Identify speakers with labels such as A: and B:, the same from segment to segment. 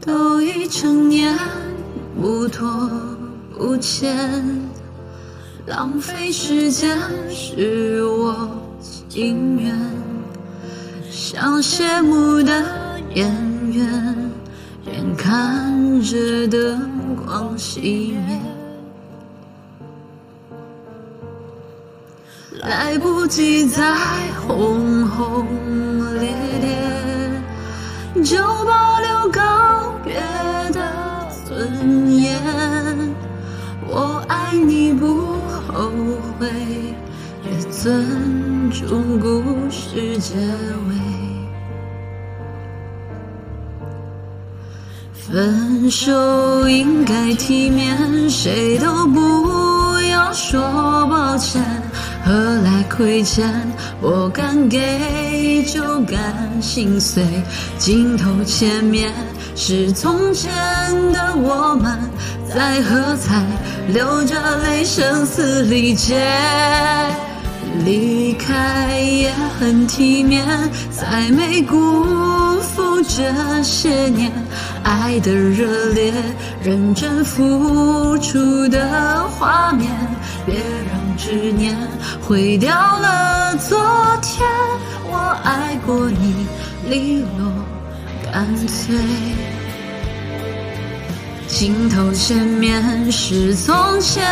A: 都已成年，不拖不欠，浪费时间是我情愿，像谢幕的演员，眼看着灯光熄灭。来不及再轰轰烈烈，就保尊严。我爱你不后悔，也尊重故事结尾。分手应该体面，谁都不要说抱歉。何来亏欠？我敢给就敢心碎。镜头前面是从前的我们，在喝彩，流着泪，声嘶力竭。离开也很体面，再没辜负这些年爱的热烈，认真付出的画面。别让执念毁掉了昨天。我爱过你，利落干脆。镜头前面是从前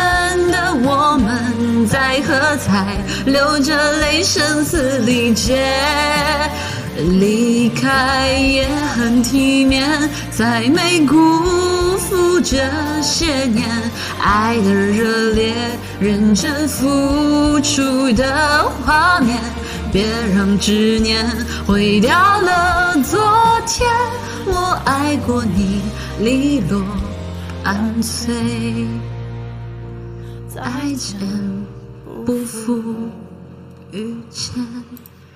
A: 的我们，在喝彩，流着泪，声嘶力竭。离开也很体面，再没辜负这些年爱的热烈，认真付出的画面。别让执念毁掉了昨。利落干脆。再见，不负遇见。